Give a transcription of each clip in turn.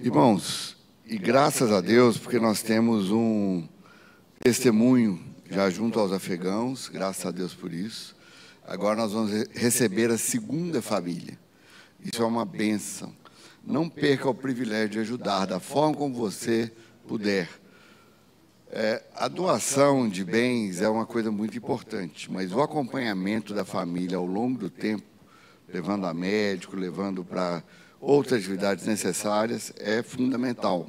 Irmãos, e graças a Deus, porque nós temos um testemunho já junto aos afegãos, graças a Deus por isso. Agora nós vamos receber a segunda família. Isso é uma bênção. Não perca o privilégio de ajudar da forma como você puder. É, a doação de bens é uma coisa muito importante, mas o acompanhamento da família ao longo do tempo, levando a médico, levando para outras atividades necessárias, é fundamental.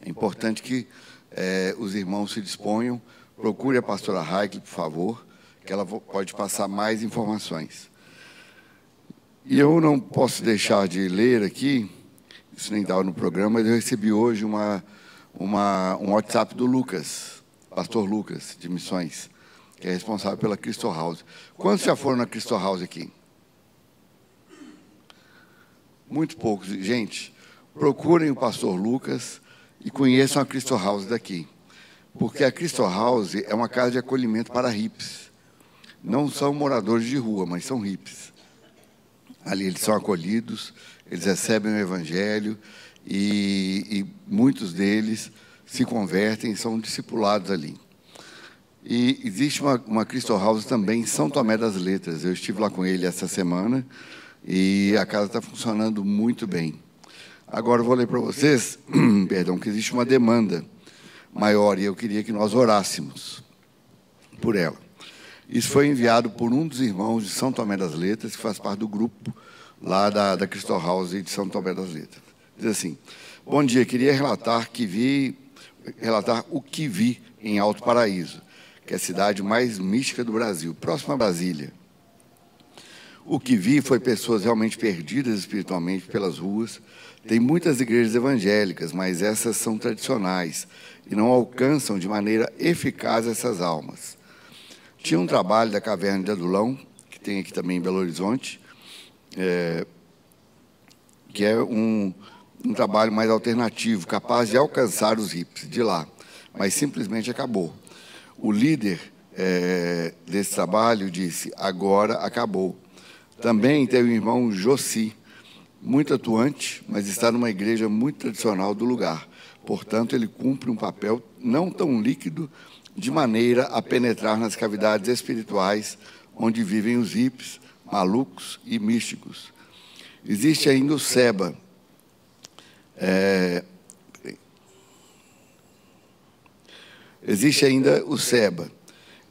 É importante que é, os irmãos se disponham. Procure a pastora Raik, por favor, que ela pode passar mais informações. E eu não posso deixar de ler aqui, isso nem estava no programa, mas eu recebi hoje uma uma, um WhatsApp do Lucas, pastor Lucas, de missões, que é responsável pela Cristo House. Quantos já foram na Cristo House aqui? Muito poucos. Gente, procurem o pastor Lucas e conheçam a Cristo House daqui. Porque a Cristo House é uma casa de acolhimento para hips. Não são moradores de rua, mas são hips. Ali eles são acolhidos, eles recebem o evangelho, e, e muitos deles se convertem e são discipulados ali. E existe uma, uma Crystal House também em São Tomé das Letras. Eu estive lá com ele essa semana e a casa está funcionando muito bem. Agora eu vou ler para vocês, perdão, que existe uma demanda maior e eu queria que nós orássemos por ela. Isso foi enviado por um dos irmãos de São Tomé das Letras, que faz parte do grupo lá da, da Crystal House de São Tomé das Letras. Diz assim: Bom dia, queria relatar que vi relatar o que vi em Alto Paraíso, que é a cidade mais mística do Brasil, próxima a Brasília. O que vi foi pessoas realmente perdidas espiritualmente pelas ruas. Tem muitas igrejas evangélicas, mas essas são tradicionais e não alcançam de maneira eficaz essas almas. Tinha um trabalho da Caverna de Adulão, que tem aqui também em Belo Horizonte, é, que é um, um trabalho mais alternativo, capaz de alcançar os hips de lá, mas simplesmente acabou. O líder é, desse trabalho disse: agora acabou. Também tem o irmão Jossi, muito atuante, mas está numa igreja muito tradicional do lugar. Portanto, ele cumpre um papel não tão líquido de maneira a penetrar nas cavidades espirituais onde vivem os hips, malucos e místicos. Existe ainda o Seba, é, existe ainda o Seba.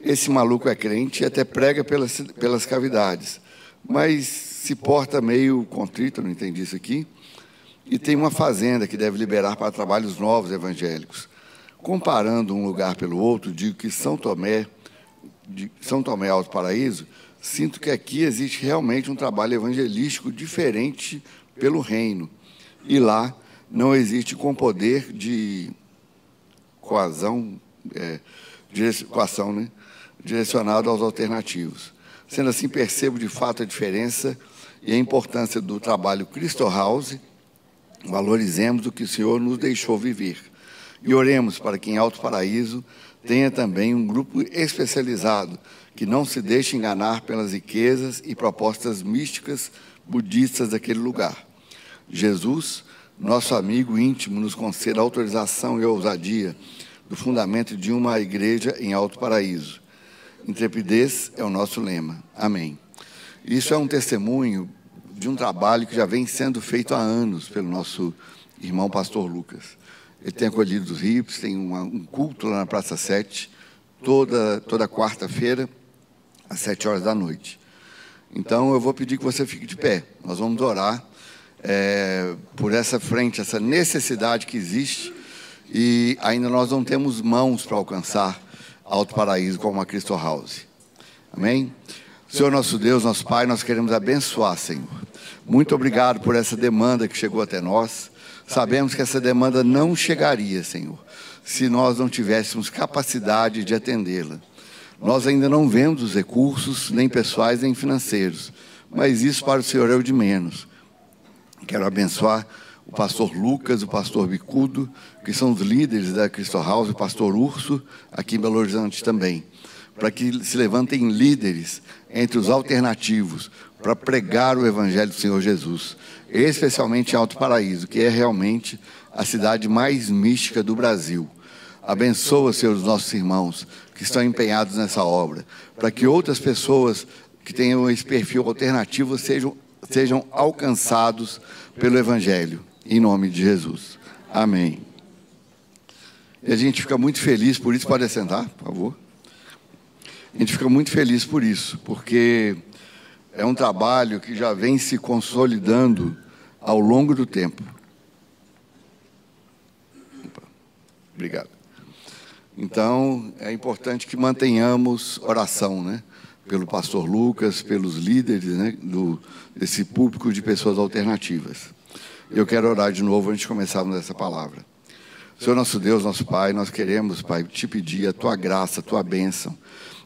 Esse maluco é crente e até prega pelas, pelas cavidades, mas se porta meio contrito, não entendi isso aqui, e tem uma fazenda que deve liberar para trabalhos novos evangélicos. Comparando um lugar pelo outro, digo que São Tomé, de São Tomé Alto Paraíso, sinto que aqui existe realmente um trabalho evangelístico diferente pelo reino. E lá não existe com poder de coasão, é, coação, né? direcionado aos alternativos. Sendo assim, percebo de fato a diferença e a importância do trabalho Cristo House. Valorizemos o que o Senhor nos deixou viver. E oremos para que em Alto Paraíso tenha também um grupo especializado que não se deixe enganar pelas riquezas e propostas místicas budistas daquele lugar. Jesus nosso amigo íntimo nos conceda autorização e ousadia do fundamento de uma igreja em Alto Paraíso. Intrepidez é o nosso lema. Amém. Isso é um testemunho de um trabalho que já vem sendo feito há anos pelo nosso irmão pastor Lucas. Ele tem acolhido os hips, tem uma, um culto lá na Praça 7, toda, toda quarta-feira, às 7 horas da noite. Então eu vou pedir que você fique de pé. Nós vamos orar é, por essa frente, essa necessidade que existe e ainda nós não temos mãos para alcançar Alto Paraíso como a Cristo House. Amém? Senhor nosso Deus, nosso Pai, nós queremos abençoar, Senhor. Muito obrigado por essa demanda que chegou até nós. Sabemos que essa demanda não chegaria, Senhor, se nós não tivéssemos capacidade de atendê-la. Nós ainda não vemos os recursos, nem pessoais, nem financeiros, mas isso para o Senhor é o de menos. Quero abençoar o pastor Lucas, o pastor Bicudo, que são os líderes da Cristo House, o pastor Urso, aqui em Belo Horizonte também. para que se levantem líderes entre os alternativos para pregar o Evangelho do Senhor Jesus, especialmente em Alto Paraíso, que é realmente a cidade mais mística do Brasil. Abençoa, Senhor, os nossos irmãos que estão empenhados nessa obra, para que outras pessoas que tenham esse perfil alternativo sejam, sejam alcançados pelo Evangelho, em nome de Jesus. Amém. E a gente fica muito feliz por isso. Pode assentar, por favor. A gente fica muito feliz por isso, porque é um trabalho que já vem se consolidando ao longo do tempo. Obrigado. Então, é importante que mantenhamos oração, né? Pelo pastor Lucas, pelos líderes né? Do, desse público de pessoas alternativas. Eu quero orar de novo antes de começarmos essa palavra. Senhor nosso Deus, nosso Pai, nós queremos, Pai, te pedir a tua graça, a tua bênção.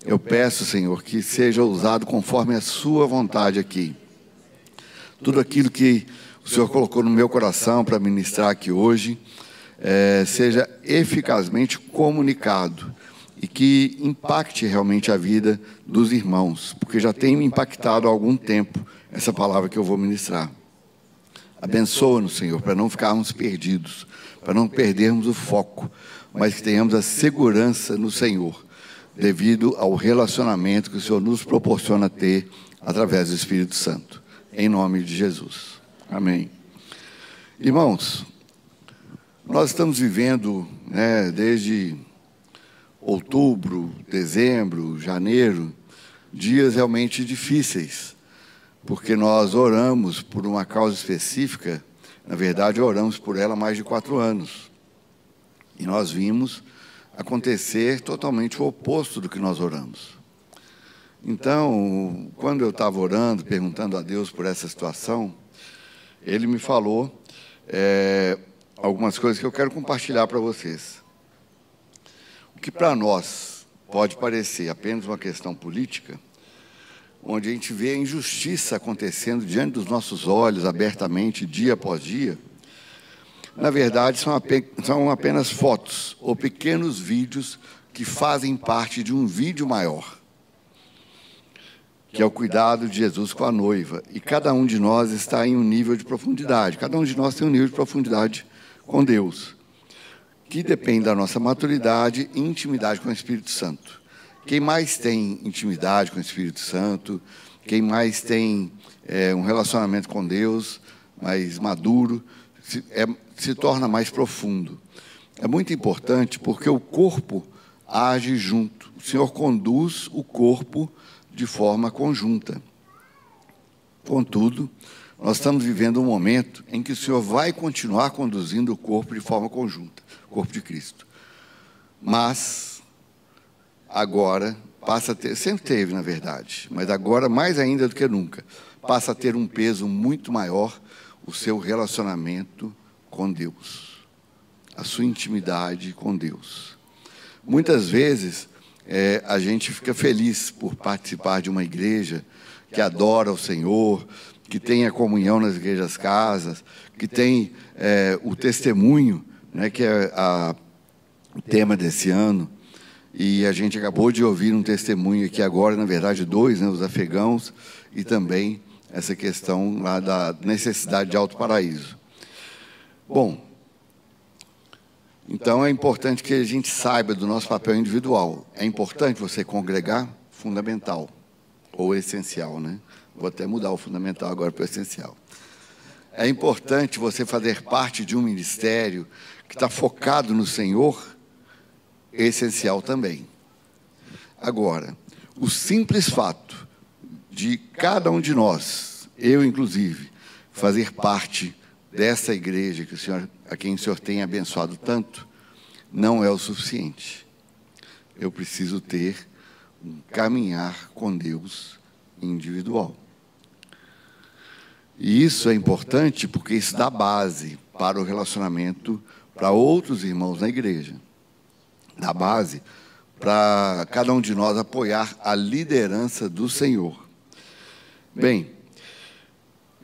Eu peço, Senhor, que seja usado conforme a sua vontade aqui. Tudo aquilo que o Senhor colocou no meu coração para ministrar aqui hoje, é, seja eficazmente comunicado e que impacte realmente a vida dos irmãos, porque já tem impactado há algum tempo essa palavra que eu vou ministrar. Abençoa-nos, Senhor, para não ficarmos perdidos, para não perdermos o foco, mas que tenhamos a segurança no Senhor, devido ao relacionamento que o Senhor nos proporciona ter através do Espírito Santo. Em nome de Jesus. Amém. Irmãos, nós estamos vivendo, né, desde outubro, dezembro, janeiro, dias realmente difíceis porque nós oramos por uma causa específica, na verdade, oramos por ela há mais de quatro anos. E nós vimos acontecer totalmente o oposto do que nós oramos. Então, quando eu estava orando, perguntando a Deus por essa situação, Ele me falou é, algumas coisas que eu quero compartilhar para vocês. O que para nós pode parecer apenas uma questão política, onde a gente vê a injustiça acontecendo diante dos nossos olhos, abertamente, dia após dia, na verdade são apenas fotos ou pequenos vídeos que fazem parte de um vídeo maior, que é o cuidado de Jesus com a noiva. E cada um de nós está em um nível de profundidade, cada um de nós tem um nível de profundidade com Deus, que depende da nossa maturidade e intimidade com o Espírito Santo. Quem mais tem intimidade com o Espírito Santo, quem mais tem é, um relacionamento com Deus mais maduro, se, é, se torna mais profundo. É muito importante porque o corpo age junto. O Senhor conduz o corpo de forma conjunta. Contudo, nós estamos vivendo um momento em que o Senhor vai continuar conduzindo o corpo de forma conjunta, o corpo de Cristo. Mas agora passa a ter, sempre teve, na verdade, mas agora mais ainda do que nunca, passa a ter um peso muito maior o seu relacionamento com Deus, a sua intimidade com Deus. Muitas vezes é, a gente fica feliz por participar de uma igreja que adora o Senhor, que tem a comunhão nas igrejas casas, que tem é, o testemunho, né, que é o tema desse ano. E a gente acabou de ouvir um testemunho aqui agora, na verdade, dois, né, os afegãos, e também essa questão lá da necessidade de alto paraíso. Bom, então é importante que a gente saiba do nosso papel individual. É importante você congregar? Fundamental. Ou essencial, né? Vou até mudar o fundamental agora para o essencial. É importante você fazer parte de um ministério que está focado no Senhor essencial também. Agora, o simples fato de cada um de nós, eu inclusive, fazer parte dessa igreja que o Senhor, a quem o Senhor tem abençoado tanto, não é o suficiente. Eu preciso ter um caminhar com Deus individual. E isso é importante porque isso dá base para o relacionamento para outros irmãos na igreja da base para cada um de nós apoiar a liderança do Senhor. Bem,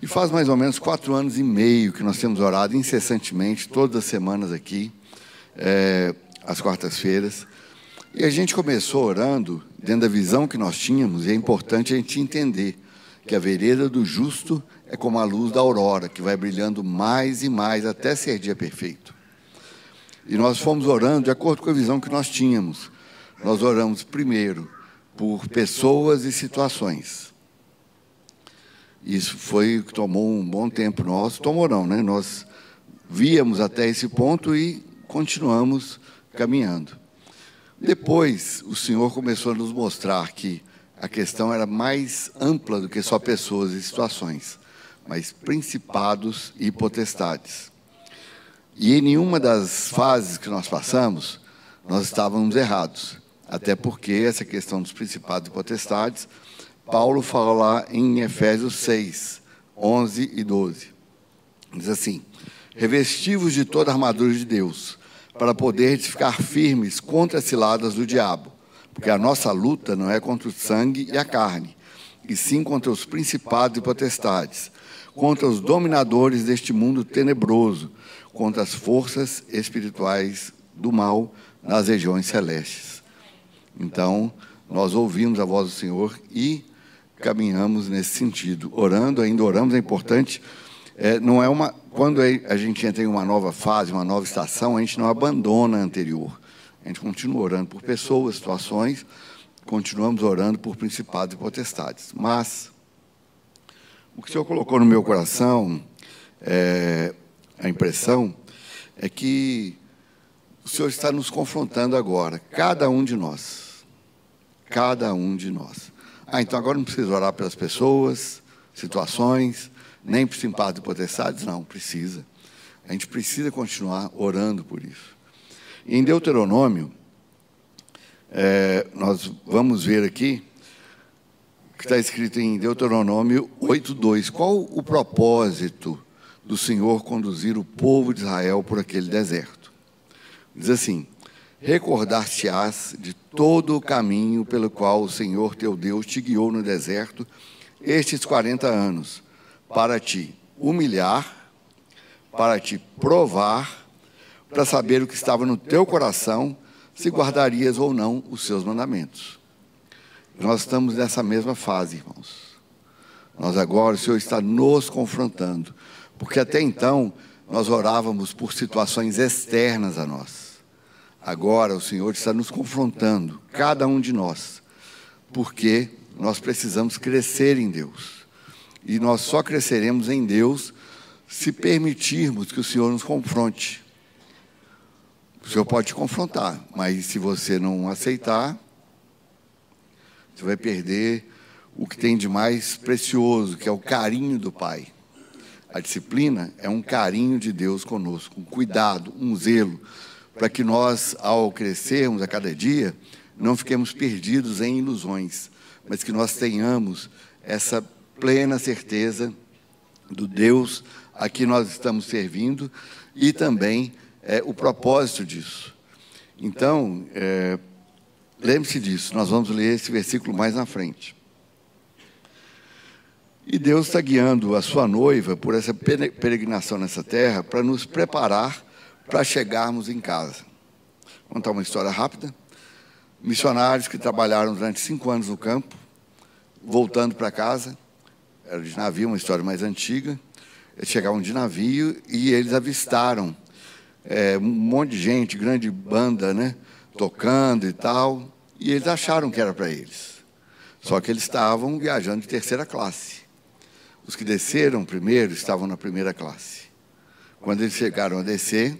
e faz mais ou menos quatro anos e meio que nós temos orado incessantemente, todas as semanas aqui, é, às quartas-feiras. E a gente começou orando dentro da visão que nós tínhamos, e é importante a gente entender que a vereda do justo é como a luz da aurora, que vai brilhando mais e mais até ser dia perfeito. E nós fomos orando de acordo com a visão que nós tínhamos. Nós oramos primeiro por pessoas e situações. Isso foi que tomou um bom tempo nosso, tomou não, né? Nós víamos até esse ponto e continuamos caminhando. Depois, o Senhor começou a nos mostrar que a questão era mais ampla do que só pessoas e situações, mas principados e potestades. E em nenhuma das fases que nós passamos, nós estávamos errados. Até porque essa questão dos principados e potestades, Paulo fala lá em Efésios 6, 11 e 12. Diz assim: Revestivos de toda a armadura de Deus, para poder ficar firmes contra as ciladas do diabo. Porque a nossa luta não é contra o sangue e a carne, e sim contra os principados e potestades, contra os dominadores deste mundo tenebroso, contra as forças espirituais do mal nas regiões celestes. Então, nós ouvimos a voz do Senhor e caminhamos nesse sentido. Orando, ainda oramos, é importante. É, não é uma, quando a gente entra em uma nova fase, uma nova estação, a gente não abandona a anterior. A gente continua orando por pessoas, situações, continuamos orando por principados e potestades. Mas o que o Senhor colocou no meu coração, é, a impressão, é que o Senhor está nos confrontando agora, cada um de nós. Cada um de nós. Ah, então agora não precisa orar pelas pessoas, situações, nem por principados e potestades? Não, precisa. A gente precisa continuar orando por isso. Em Deuteronômio, é, nós vamos ver aqui, que está escrito em Deuteronômio 8,2. Qual o propósito do Senhor conduzir o povo de Israel por aquele deserto? Diz assim: Recordar-te-ás de todo o caminho pelo qual o Senhor teu Deus te guiou no deserto estes 40 anos, para te humilhar, para te provar para saber o que estava no teu coração, se guardarias ou não os seus mandamentos. Nós estamos nessa mesma fase, irmãos. Nós agora, o Senhor está nos confrontando, porque até então nós orávamos por situações externas a nós. Agora o Senhor está nos confrontando, cada um de nós, porque nós precisamos crescer em Deus. E nós só cresceremos em Deus se permitirmos que o Senhor nos confronte. O Senhor pode te confrontar, mas se você não aceitar, você vai perder o que tem de mais precioso, que é o carinho do Pai. A disciplina é um carinho de Deus conosco, um cuidado, um zelo, para que nós, ao crescermos a cada dia, não fiquemos perdidos em ilusões, mas que nós tenhamos essa plena certeza do Deus a que nós estamos servindo e também é, o propósito disso. Então, é, lembre-se disso, nós vamos ler esse versículo mais na frente. E Deus está guiando a sua noiva por essa peregrinação nessa terra para nos preparar para chegarmos em casa. Vou contar uma história rápida. Missionários que trabalharam durante cinco anos no campo, voltando para casa, era de navio, uma história mais antiga. Eles chegavam de navio e eles avistaram é, um monte de gente, grande banda, né? Tocando e tal. E eles acharam que era para eles. Só que eles estavam viajando de terceira classe. Os que desceram primeiro estavam na primeira classe. Quando eles chegaram a descer,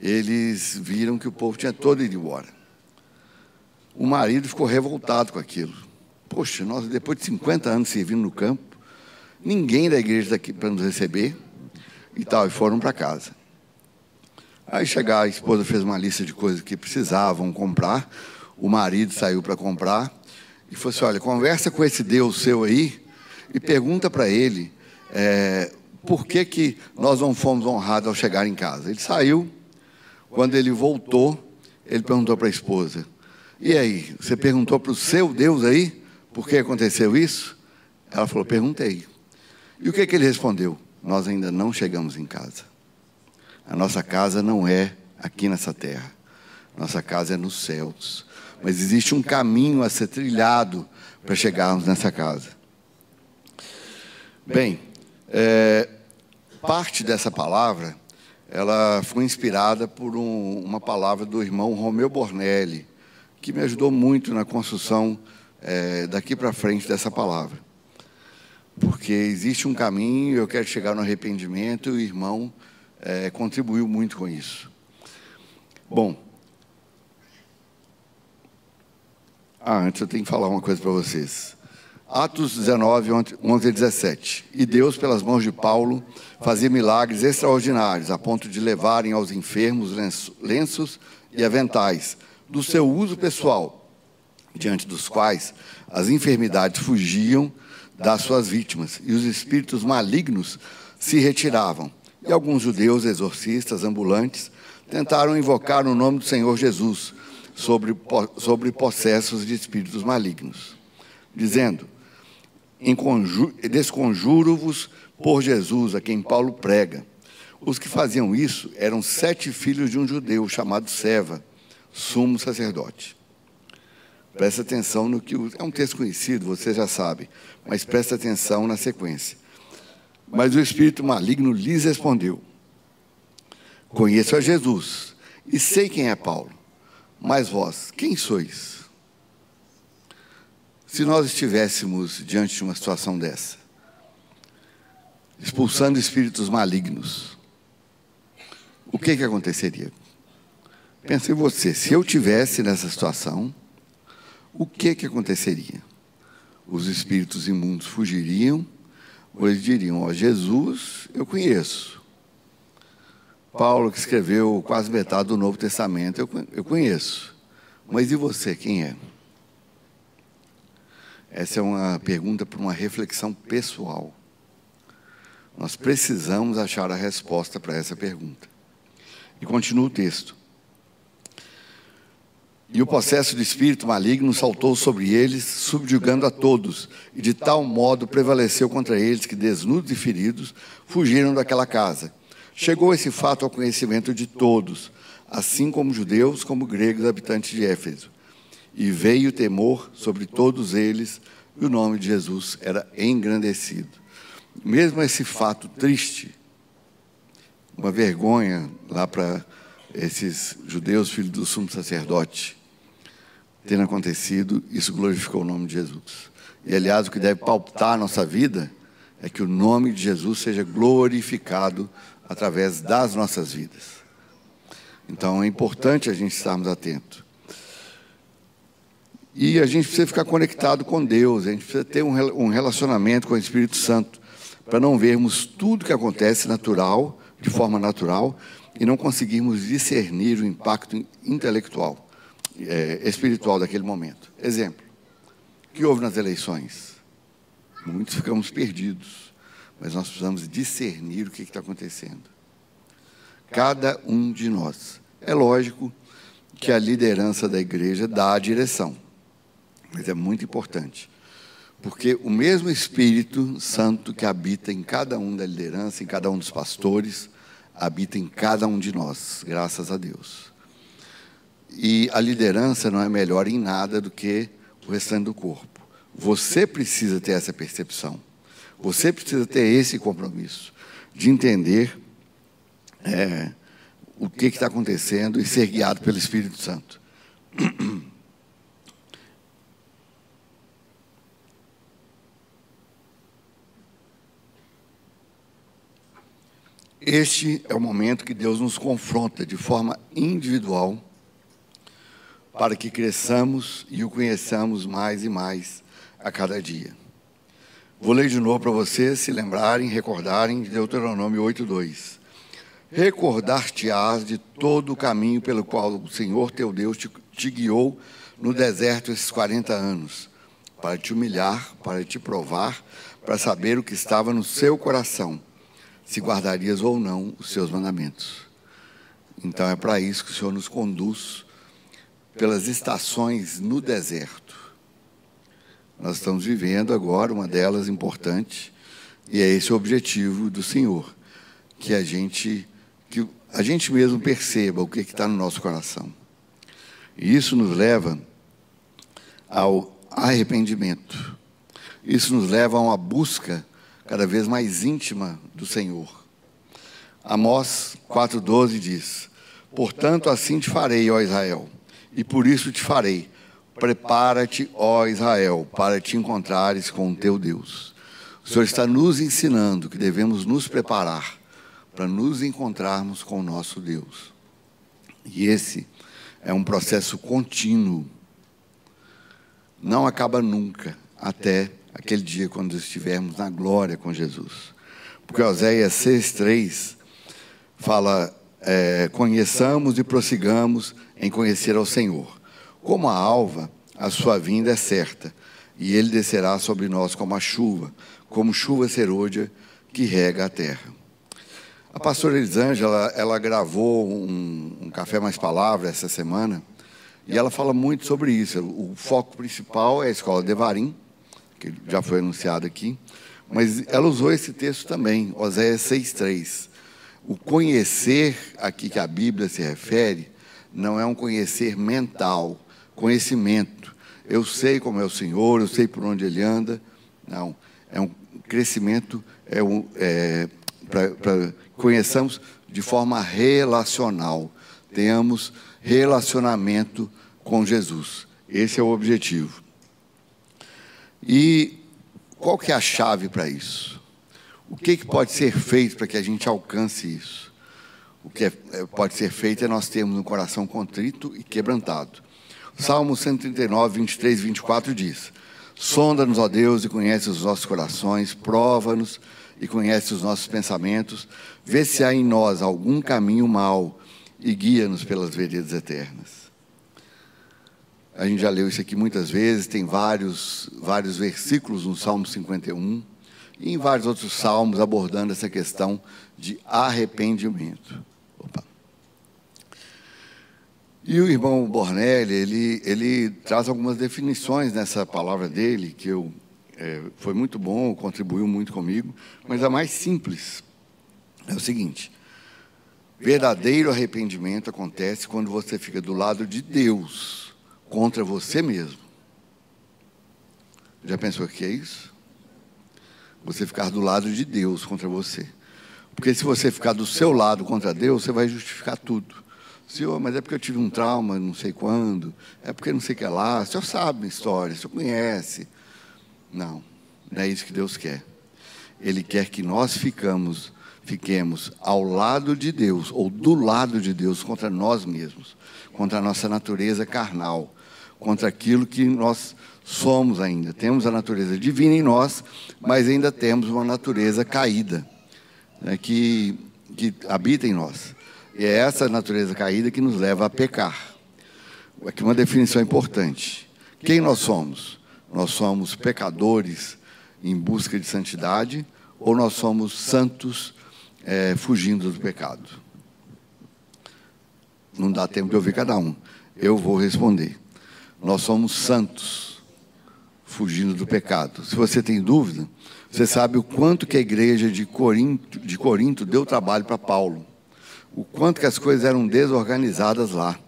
eles viram que o povo tinha todo ido embora. O marido ficou revoltado com aquilo. Poxa, nós depois de 50 anos servindo no campo, ninguém da igreja daqui para nos receber e tal, e foram para casa. Aí chegar, a esposa fez uma lista de coisas que precisavam comprar, o marido saiu para comprar e falou assim: olha, conversa com esse Deus seu aí e pergunta para ele é, por que, que nós não fomos honrados ao chegar em casa. Ele saiu, quando ele voltou, ele perguntou para a esposa: e aí, você perguntou para o seu Deus aí por que aconteceu isso? Ela falou: perguntei. E o que, que ele respondeu? Nós ainda não chegamos em casa. A nossa casa não é aqui nessa terra. Nossa casa é nos céus. mas existe um caminho a ser trilhado para chegarmos nessa casa. Bem, é, parte dessa palavra, ela foi inspirada por um, uma palavra do irmão Romeu Bornelli, que me ajudou muito na construção é, daqui para frente dessa palavra. Porque existe um caminho, eu quero chegar no arrependimento, e o irmão é, contribuiu muito com isso. Bom, ah, antes eu tenho que falar uma coisa para vocês. Atos 19, 11 e 17. E Deus, pelas mãos de Paulo, fazia milagres extraordinários, a ponto de levarem aos enfermos lenços e aventais, do seu uso pessoal, diante dos quais as enfermidades fugiam das suas vítimas e os espíritos malignos se retiravam. E alguns judeus exorcistas ambulantes tentaram invocar o nome do Senhor Jesus sobre, sobre possessos de espíritos malignos, dizendo: desconjuro-vos por Jesus, a quem Paulo prega. Os que faziam isso eram sete filhos de um judeu chamado Seva, sumo sacerdote. Presta atenção no que. É um texto conhecido, você já sabe, mas presta atenção na sequência. Mas o espírito maligno lhes respondeu: Conheço a Jesus e sei quem é Paulo, mas vós, quem sois? Se nós estivéssemos diante de uma situação dessa, expulsando espíritos malignos, o que, que aconteceria? Pense em você, se eu tivesse nessa situação, o que, que aconteceria? Os espíritos imundos fugiriam, ou eles diriam: Ó, Jesus eu conheço. Paulo, que escreveu quase metade do Novo Testamento, eu conheço. Mas e você, quem é? Essa é uma pergunta para uma reflexão pessoal. Nós precisamos achar a resposta para essa pergunta. E continua o texto. E o processo de espírito maligno saltou sobre eles, subjugando a todos, e de tal modo prevaleceu contra eles que, desnudos e feridos, fugiram daquela casa. Chegou esse fato ao conhecimento de todos, assim como judeus como gregos habitantes de Éfeso e veio temor sobre todos eles, e o nome de Jesus era engrandecido. Mesmo esse fato triste, uma vergonha lá para esses judeus, filhos do sumo sacerdote, tendo acontecido, isso glorificou o nome de Jesus. E aliás, o que deve palpitar a nossa vida é que o nome de Jesus seja glorificado através das nossas vidas. Então é importante a gente estarmos atentos. E a gente precisa ficar conectado com Deus, a gente precisa ter um relacionamento com o Espírito Santo, para não vermos tudo que acontece natural, de forma natural, e não conseguirmos discernir o impacto intelectual, é, espiritual daquele momento. Exemplo: o que houve nas eleições? Muitos ficamos perdidos, mas nós precisamos discernir o que está acontecendo. Cada um de nós. É lógico que a liderança da igreja dá a direção. Mas é muito importante. Porque o mesmo Espírito Santo que habita em cada um da liderança, em cada um dos pastores, habita em cada um de nós, graças a Deus. E a liderança não é melhor em nada do que o restante do corpo. Você precisa ter essa percepção. Você precisa ter esse compromisso de entender é, o que está acontecendo e ser guiado pelo Espírito Santo. Este é o momento que Deus nos confronta de forma individual para que cresçamos e o conheçamos mais e mais a cada dia. Vou ler de novo para vocês se lembrarem, recordarem de Deuteronômio 8:2. Recordar-te-ás de todo o caminho pelo qual o Senhor teu Deus te, te guiou no deserto esses 40 anos, para te humilhar, para te provar, para saber o que estava no seu coração se guardarias ou não os seus mandamentos. Então é para isso que o Senhor nos conduz pelas estações no deserto. Nós estamos vivendo agora uma delas importante, e é esse o objetivo do Senhor, que a gente que a gente mesmo perceba o que está no nosso coração. E isso nos leva ao arrependimento. Isso nos leva a uma busca cada vez mais íntima do Senhor. Amós 4,12 diz: Portanto, assim te farei, ó Israel, e por isso te farei. Prepara-te, ó Israel, para te encontrares com o teu Deus. O Senhor está nos ensinando que devemos nos preparar para nos encontrarmos com o nosso Deus. E esse é um processo contínuo. Não acaba nunca, até aquele dia quando estivermos na glória com Jesus. Porque Oséias 6,3 fala: é, conheçamos e prossigamos em conhecer ao Senhor. Como a alva, a sua vinda é certa, e ele descerá sobre nós como a chuva, como chuva serôdia que rega a terra. A pastora Elisângela, ela gravou um, um Café Mais Palavra essa semana, e ela fala muito sobre isso. O foco principal é a escola Devarim, que já foi anunciado aqui, mas ela usou esse texto também, Oséias 6,3. O conhecer aqui que a Bíblia se refere não é um conhecer mental, conhecimento. Eu sei como é o Senhor, eu sei por onde ele anda. Não, é um crescimento é um, é, para conheçamos de forma relacional, tenhamos relacionamento com Jesus. Esse é o objetivo. E qual que é a chave para isso? O que, que pode ser feito para que a gente alcance isso? O que é, é, pode ser feito é nós termos um coração contrito e quebrantado. Salmo 139, 23 e 24 diz: Sonda-nos, ó Deus, e conhece os nossos corações, prova-nos e conhece os nossos pensamentos, vê se há em nós algum caminho mau e guia-nos pelas veredas eternas. A gente já leu isso aqui muitas vezes, tem vários, vários versículos no Salmo 51 e em vários outros salmos abordando essa questão de arrependimento. Opa. E o irmão Bornelli, ele, ele traz algumas definições nessa palavra dele, que eu, é, foi muito bom, contribuiu muito comigo, mas a mais simples é o seguinte: verdadeiro arrependimento acontece quando você fica do lado de Deus contra você mesmo. Já pensou o que é isso? você ficar do lado de Deus contra você. Porque se você ficar do seu lado contra Deus, você vai justificar tudo. Senhor, mas é porque eu tive um trauma, não sei quando, é porque não sei o que é lá. O senhor sabe a história, o senhor conhece. Não, não é isso que Deus quer. Ele quer que nós ficamos, fiquemos ao lado de Deus, ou do lado de Deus, contra nós mesmos, contra a nossa natureza carnal, contra aquilo que nós somos ainda. Temos a natureza divina em nós, mas ainda temos uma natureza caída, né, que, que habita em nós. E é essa natureza caída que nos leva a pecar. Aqui uma definição importante. Quem nós somos? Nós somos pecadores em busca de santidade ou nós somos santos é, fugindo do pecado? Não dá tempo de ouvir cada um. Eu vou responder. Nós somos santos fugindo do pecado. Se você tem dúvida, você sabe o quanto que a igreja de Corinto, de Corinto deu trabalho para Paulo. O quanto que as coisas eram desorganizadas lá.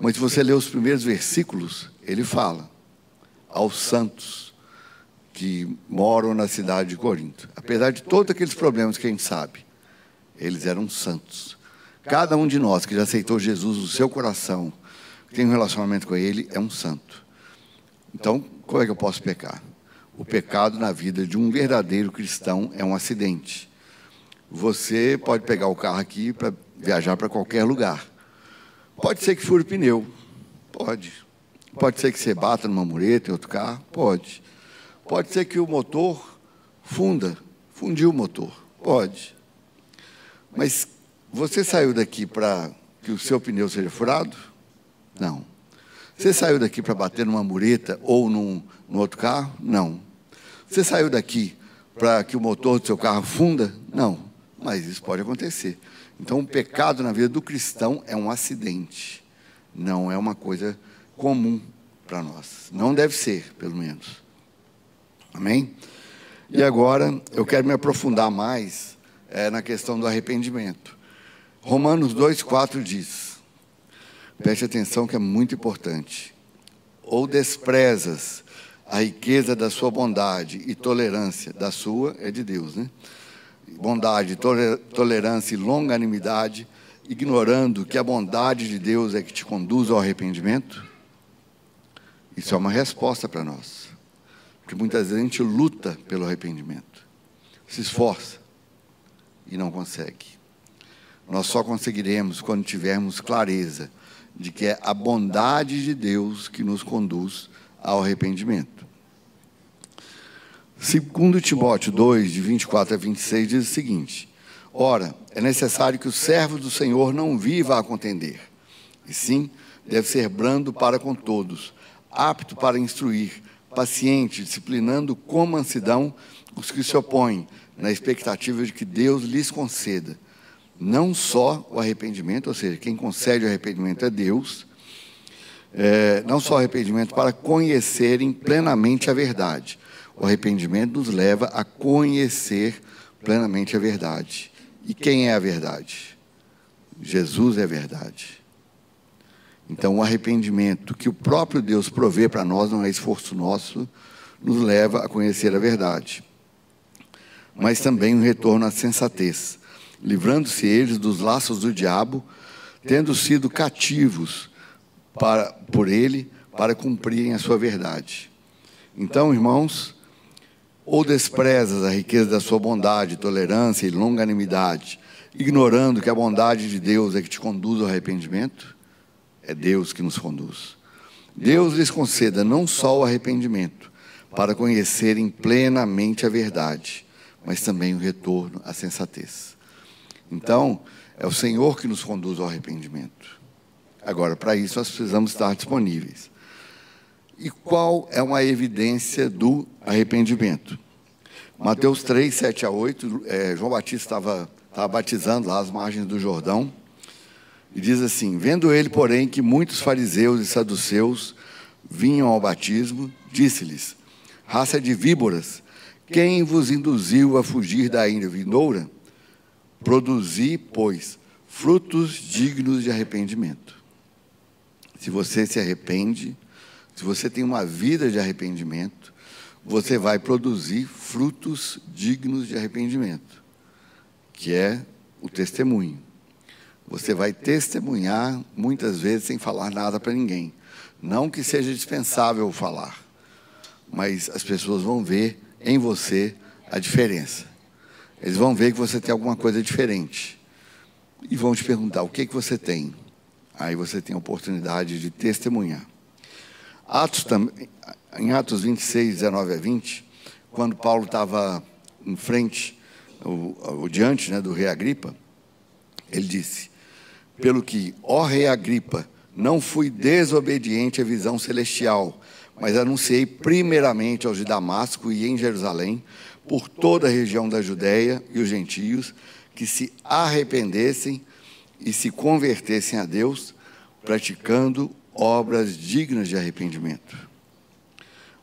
Mas se você ler os primeiros versículos, ele fala aos santos que moram na cidade de Corinto. Apesar de todos aqueles problemas que a gente sabe, eles eram santos. Cada um de nós que já aceitou Jesus no seu coração, tem um relacionamento com ele, é um santo. Então, como é que eu posso pecar? O pecado na vida de um verdadeiro cristão é um acidente. Você pode pegar o carro aqui para viajar para qualquer lugar. Pode ser que fure o pneu. Pode. Pode ser que você bata numa mureta em outro carro. Pode. Pode ser que o motor funda. Fundiu o motor. Pode. Mas você saiu daqui para que o seu pneu seja furado? Não. Você saiu daqui para bater numa mureta ou num, num outro carro? Não. Você saiu daqui para que o motor do seu carro funda? Não. Mas isso pode acontecer. Então, o pecado na vida do cristão é um acidente. Não é uma coisa comum para nós. Não deve ser, pelo menos. Amém? E agora, eu quero me aprofundar mais é, na questão do arrependimento. Romanos 2,4 diz: Preste atenção que é muito importante. ou desprezas a riqueza da sua bondade e tolerância, da sua é de Deus, né? Bondade, tolerância e longanimidade, ignorando que a bondade de Deus é que te conduz ao arrependimento? Isso é uma resposta para nós. Porque muitas vezes a gente luta pelo arrependimento, se esforça e não consegue. Nós só conseguiremos quando tivermos clareza de que é a bondade de Deus que nos conduz ao arrependimento. Segundo Timóteo 2, de 24 a 26, diz o seguinte: Ora, é necessário que o servo do Senhor não viva a contender, e sim deve ser brando para com todos, apto para instruir, paciente, disciplinando com mansidão os que se opõem, na expectativa de que Deus lhes conceda não só o arrependimento, ou seja, quem concede o arrependimento é Deus, é, não só o arrependimento para conhecerem plenamente a verdade. O arrependimento nos leva a conhecer plenamente a verdade. E quem é a verdade? Jesus é a verdade. Então, o arrependimento que o próprio Deus provê para nós, não é esforço nosso, nos leva a conhecer a verdade. Mas também um retorno à sensatez livrando-se eles dos laços do diabo, tendo sido cativos para, por ele para cumprirem a sua verdade. Então, irmãos, ou desprezas a riqueza da sua bondade, tolerância e longanimidade, ignorando que a bondade de Deus é que te conduz ao arrependimento? É Deus que nos conduz. Deus lhes conceda não só o arrependimento, para conhecerem plenamente a verdade, mas também o retorno à sensatez. Então, é o Senhor que nos conduz ao arrependimento. Agora, para isso, nós precisamos estar disponíveis. E qual é uma evidência do arrependimento? Mateus 3, 7 a 8, é, João Batista estava, batizando lá às margens do Jordão, e diz assim: Vendo ele, porém, que muitos fariseus e saduceus vinham ao batismo, disse-lhes: Raça de víboras, quem vos induziu a fugir da ira vindoura? Produzir, pois, frutos dignos de arrependimento. Se você se arrepende, se você tem uma vida de arrependimento, você vai produzir frutos dignos de arrependimento, que é o testemunho. Você vai testemunhar muitas vezes sem falar nada para ninguém. Não que seja dispensável falar, mas as pessoas vão ver em você a diferença. Eles vão ver que você tem alguma coisa diferente. E vão te perguntar: o que, que você tem? Aí você tem a oportunidade de testemunhar. Atos, em Atos 26, 19 a 20, quando Paulo estava em frente, o, o diante né, do rei Agripa, ele disse: Pelo que, ó rei Agripa, não fui desobediente à visão celestial, mas anunciei primeiramente aos de Damasco e em Jerusalém por toda a região da Judéia e os gentios que se arrependessem e se convertessem a Deus, praticando obras dignas de arrependimento.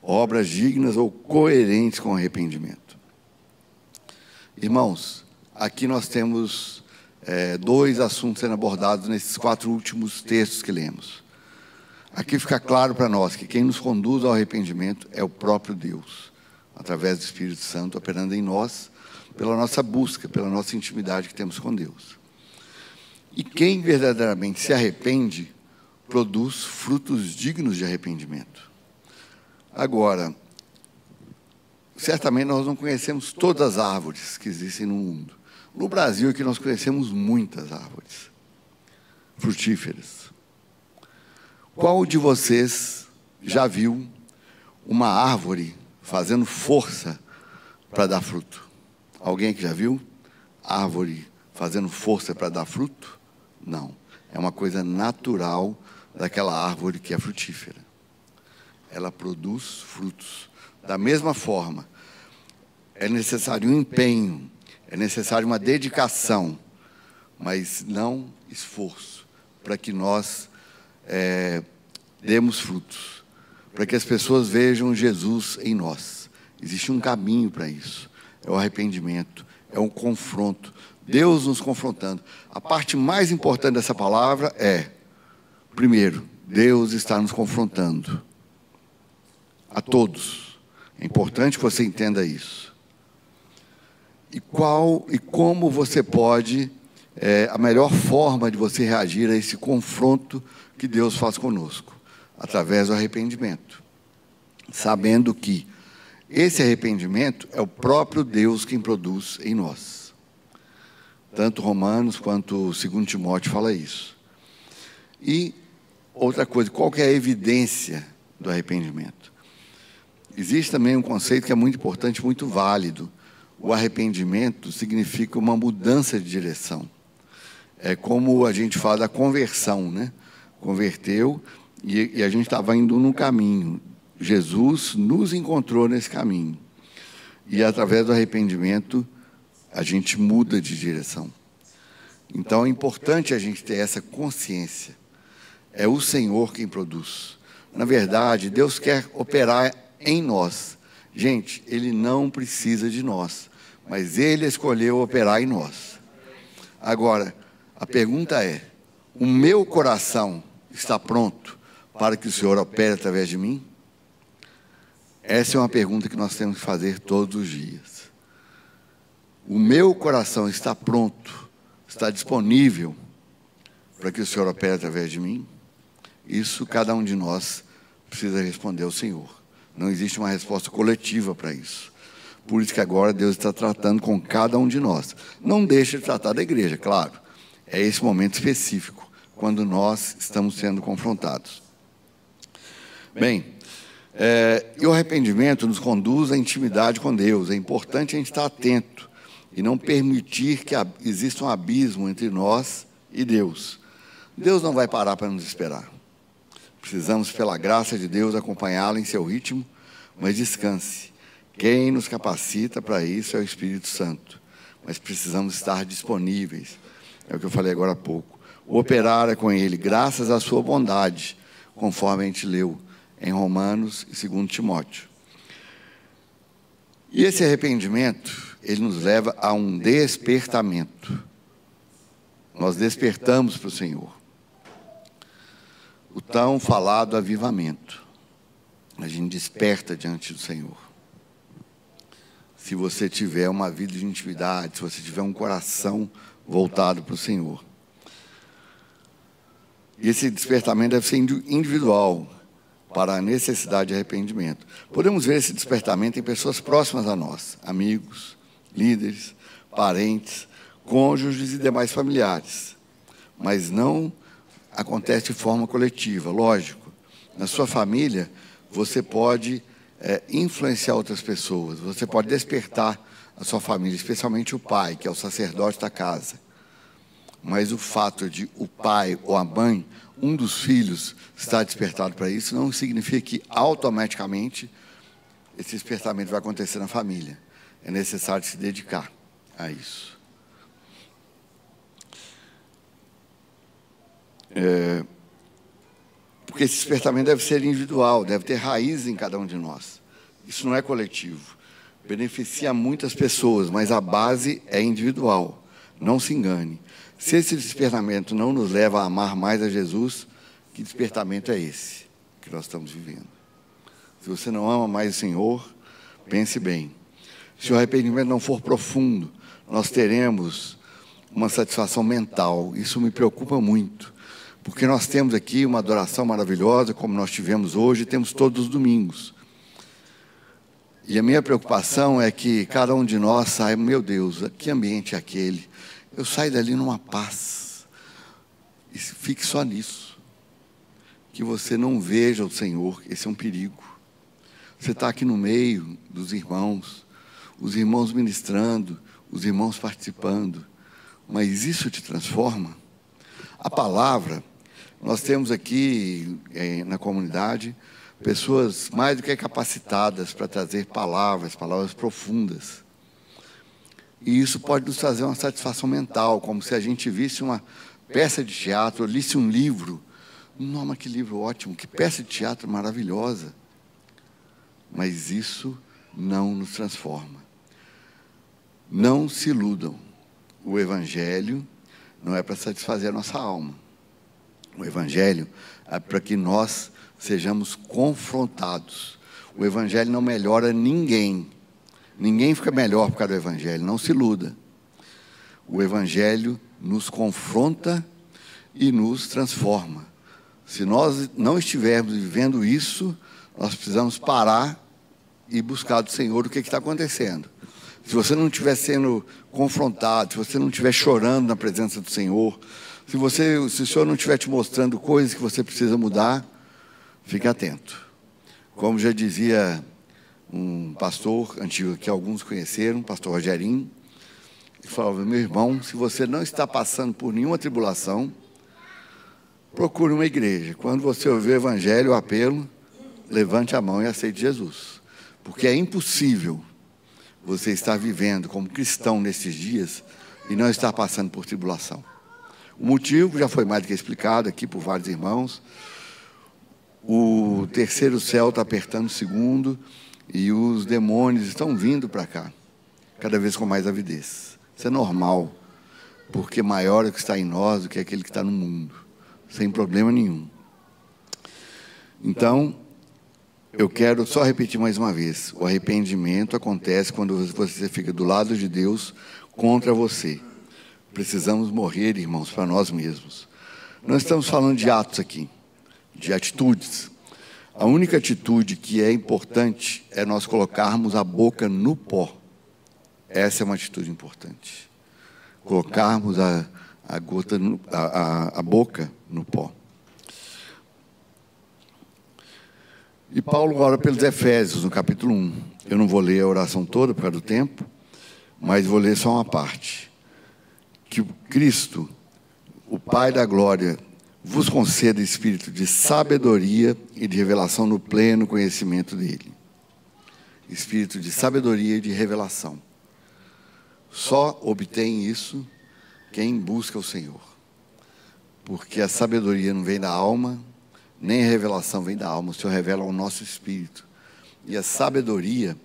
Obras dignas ou coerentes com arrependimento. Irmãos, aqui nós temos é, dois assuntos sendo abordados nesses quatro últimos textos que lemos. Aqui fica claro para nós que quem nos conduz ao arrependimento é o próprio Deus através do Espírito Santo operando em nós, pela nossa busca, pela nossa intimidade que temos com Deus. E quem verdadeiramente se arrepende, produz frutos dignos de arrependimento. Agora, certamente nós não conhecemos todas as árvores que existem no mundo. No Brasil é que nós conhecemos muitas árvores frutíferas. Qual de vocês já viu uma árvore fazendo força para dar fruto. Alguém que já viu árvore fazendo força para dar fruto? Não. É uma coisa natural daquela árvore que é frutífera. Ela produz frutos. Da mesma forma, é necessário um empenho, é necessário uma dedicação, mas não esforço, para que nós é, demos frutos para que as pessoas vejam Jesus em nós. Existe um caminho para isso. É o arrependimento, é um confronto. Deus nos confrontando. A parte mais importante dessa palavra é, primeiro, Deus está nos confrontando. a todos. É importante que você entenda isso. E qual e como você pode é, a melhor forma de você reagir a esse confronto que Deus faz conosco, através do arrependimento, sabendo que esse arrependimento é o próprio Deus quem produz em nós. Tanto Romanos quanto o 2 Timóteo fala isso. E outra coisa, qual é a evidência do arrependimento? Existe também um conceito que é muito importante, muito válido. O arrependimento significa uma mudança de direção. É como a gente fala da conversão, né? Converteu e, e a gente estava indo num caminho. Jesus nos encontrou nesse caminho. E através do arrependimento, a gente muda de direção. Então é importante a gente ter essa consciência. É o Senhor quem produz. Na verdade, Deus quer operar em nós. Gente, Ele não precisa de nós, mas Ele escolheu operar em nós. Agora, a pergunta é: o meu coração está pronto para que o Senhor opere através de mim? Essa é uma pergunta que nós temos que fazer todos os dias. O meu coração está pronto, está disponível para que o Senhor opere através de mim? Isso cada um de nós precisa responder ao Senhor. Não existe uma resposta coletiva para isso. Por isso que agora Deus está tratando com cada um de nós. Não deixe de tratar da igreja, claro. É esse momento específico, quando nós estamos sendo confrontados. Bem, é, e o arrependimento nos conduz à intimidade com Deus. É importante a gente estar atento e não permitir que exista um abismo entre nós e Deus. Deus não vai parar para nos esperar. Precisamos, pela graça de Deus, acompanhá-lo em seu ritmo, mas descanse. Quem nos capacita para isso é o Espírito Santo. Mas precisamos estar disponíveis. É o que eu falei agora há pouco. Operar é com Ele, graças à sua bondade, conforme a gente leu em Romanos e 2 Timóteo. E esse arrependimento, ele nos leva a um despertamento. Nós despertamos para o Senhor. O tão falado avivamento. A gente desperta diante do Senhor. Se você tiver uma vida de intimidade, se você tiver um coração voltado para o Senhor. E esse despertamento deve ser individual para a necessidade de arrependimento. Podemos ver esse despertamento em pessoas próximas a nós, amigos, líderes, parentes, cônjuges e demais familiares. Mas não acontece de forma coletiva, lógico. Na sua família, você pode é, influenciar outras pessoas, você pode despertar a sua família, especialmente o pai, que é o sacerdote da casa. Mas o fato de o pai ou a mãe um dos filhos está despertado para isso, não significa que automaticamente esse despertamento vai acontecer na família. É necessário se dedicar a isso. É, porque esse despertamento deve ser individual, deve ter raiz em cada um de nós. Isso não é coletivo. Beneficia muitas pessoas, mas a base é individual. Não se engane. Se esse despertamento não nos leva a amar mais a Jesus, que despertamento é esse que nós estamos vivendo? Se você não ama mais o Senhor, pense bem. Se o arrependimento não for profundo, nós teremos uma satisfação mental. Isso me preocupa muito, porque nós temos aqui uma adoração maravilhosa, como nós tivemos hoje, temos todos os domingos. E a minha preocupação é que cada um de nós saiba, meu Deus, que ambiente é aquele? Eu saio dali numa paz. E fique só nisso. Que você não veja o Senhor, esse é um perigo. Você está aqui no meio dos irmãos, os irmãos ministrando, os irmãos participando, mas isso te transforma. A palavra, nós temos aqui é, na comunidade pessoas mais do que capacitadas para trazer palavras, palavras profundas. E isso pode nos trazer uma satisfação mental, como se a gente visse uma peça de teatro, lisse um livro. Nossa, que livro ótimo, que peça de teatro maravilhosa. Mas isso não nos transforma. Não se iludam. O Evangelho não é para satisfazer a nossa alma. O Evangelho é para que nós sejamos confrontados. O Evangelho não melhora ninguém. Ninguém fica melhor por causa do Evangelho, não se iluda. O Evangelho nos confronta e nos transforma. Se nós não estivermos vivendo isso, nós precisamos parar e buscar do Senhor o que está acontecendo. Se você não estiver sendo confrontado, se você não estiver chorando na presença do Senhor, se, você, se o Senhor não estiver te mostrando coisas que você precisa mudar, fique atento. Como já dizia um pastor antigo que alguns conheceram, pastor Rogerinho, ele falava: meu irmão, se você não está passando por nenhuma tribulação, procure uma igreja. Quando você ouvir o evangelho, o apelo, levante a mão e aceite Jesus. Porque é impossível você estar vivendo como cristão nesses dias e não estar passando por tribulação. O motivo já foi mais do que explicado aqui por vários irmãos. O terceiro céu está apertando o segundo e os demônios estão vindo para cá, cada vez com mais avidez. Isso é normal, porque maior é o que está em nós do que aquele que está no mundo, sem problema nenhum. Então, eu quero só repetir mais uma vez: o arrependimento acontece quando você fica do lado de Deus contra você. Precisamos morrer, irmãos, para nós mesmos. Não estamos falando de atos aqui, de atitudes. A única atitude que é importante é nós colocarmos a boca no pó. Essa é uma atitude importante. Colocarmos a, a, gota no, a, a, boca no pó. E Paulo ora pelos Efésios, no capítulo 1. Eu não vou ler a oração toda por causa do tempo, mas vou ler só uma parte. Que Cristo, o Pai da glória, vos conceda espírito de sabedoria e de revelação no pleno conhecimento dele. Espírito de sabedoria e de revelação. Só obtém isso quem busca o Senhor. Porque a sabedoria não vem da alma, nem a revelação vem da alma, o Senhor revela ao nosso espírito. E a sabedoria,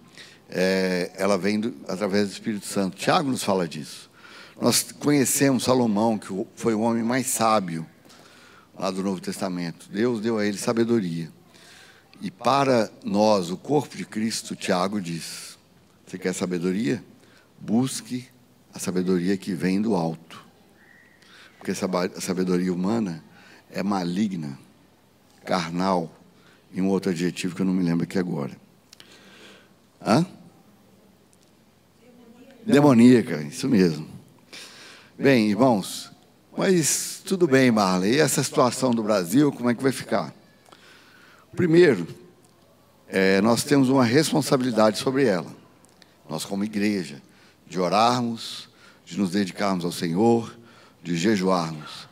é, ela vem do, através do Espírito Santo. Tiago nos fala disso. Nós conhecemos Salomão, que foi o homem mais sábio lá do Novo Testamento. Deus deu a ele sabedoria. E para nós, o corpo de Cristo, Tiago diz: Você quer sabedoria? Busque a sabedoria que vem do alto. Porque a sabedoria humana é maligna carnal e um outro adjetivo que eu não me lembro aqui agora. Hã? Demoníaca, isso mesmo. Bem, irmãos, mas tudo bem, Marley. E essa situação do Brasil, como é que vai ficar? Primeiro, é, nós temos uma responsabilidade sobre ela. Nós, como igreja, de orarmos, de nos dedicarmos ao Senhor, de jejuarmos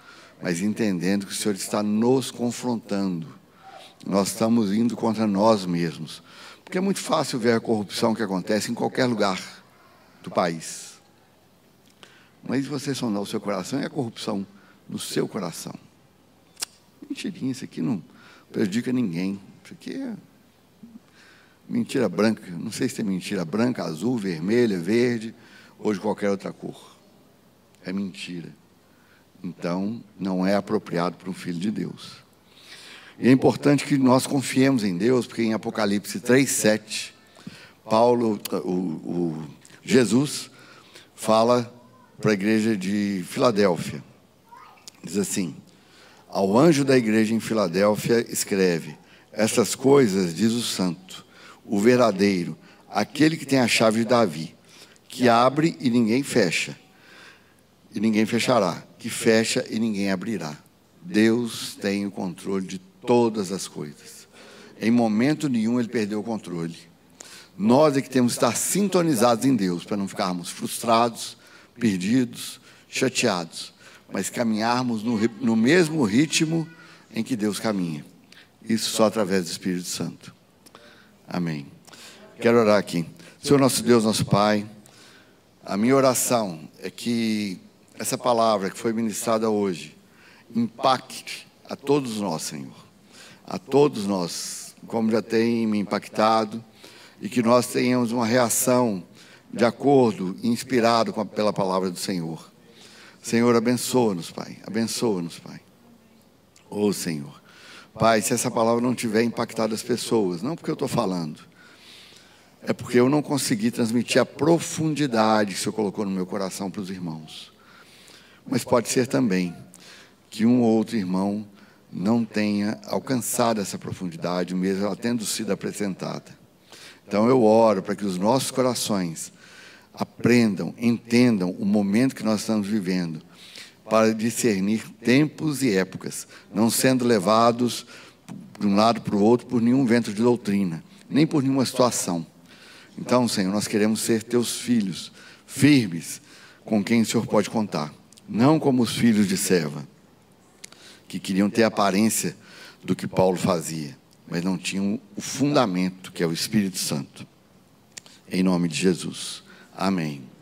mas entendendo que o Senhor está nos confrontando. Nós estamos indo contra nós mesmos. Porque é muito fácil ver a corrupção que acontece em qualquer lugar do país. Mas você sondar o seu coração e a corrupção no seu coração. Mentirinha, isso aqui não prejudica ninguém. Isso aqui é mentira branca. Não sei se tem mentira branca, azul, vermelha, verde ou de qualquer outra cor. É mentira então não é apropriado para um filho de Deus. E é importante que nós confiemos em Deus, porque em Apocalipse 3,7, Paulo, o, o, Jesus, fala para a igreja de Filadélfia. Diz assim: Ao anjo da igreja em Filadélfia, escreve: Essas coisas diz o santo, o verdadeiro, aquele que tem a chave de Davi, que abre e ninguém fecha, e ninguém fechará que fecha e ninguém abrirá. Deus tem o controle de todas as coisas. Em momento nenhum ele perdeu o controle. Nós é que temos que estar sintonizados em Deus para não ficarmos frustrados, perdidos, chateados, mas caminharmos no, no mesmo ritmo em que Deus caminha. Isso só através do Espírito Santo. Amém. Quero orar aqui. Senhor nosso Deus, nosso Pai, a minha oração é que essa palavra que foi ministrada hoje impacte a todos nós, Senhor. A todos nós, como já tem me impactado, e que nós tenhamos uma reação de acordo, inspirado pela palavra do Senhor. Senhor, abençoa-nos, Pai. Abençoa-nos, Pai. Ô oh, Senhor, Pai, se essa palavra não tiver impactado as pessoas, não porque eu estou falando, é porque eu não consegui transmitir a profundidade que o Senhor colocou no meu coração para os irmãos. Mas pode ser também que um ou outro irmão não tenha alcançado essa profundidade, mesmo ela tendo sido apresentada. Então eu oro para que os nossos corações aprendam, entendam o momento que nós estamos vivendo, para discernir tempos e épocas, não sendo levados de um lado para o outro por nenhum vento de doutrina, nem por nenhuma situação. Então, Senhor, nós queremos ser teus filhos, firmes, com quem o Senhor pode contar, não como os filhos de Seva, que queriam ter a aparência do que Paulo fazia, mas não tinham o fundamento que é o Espírito Santo. Em nome de Jesus. Amém.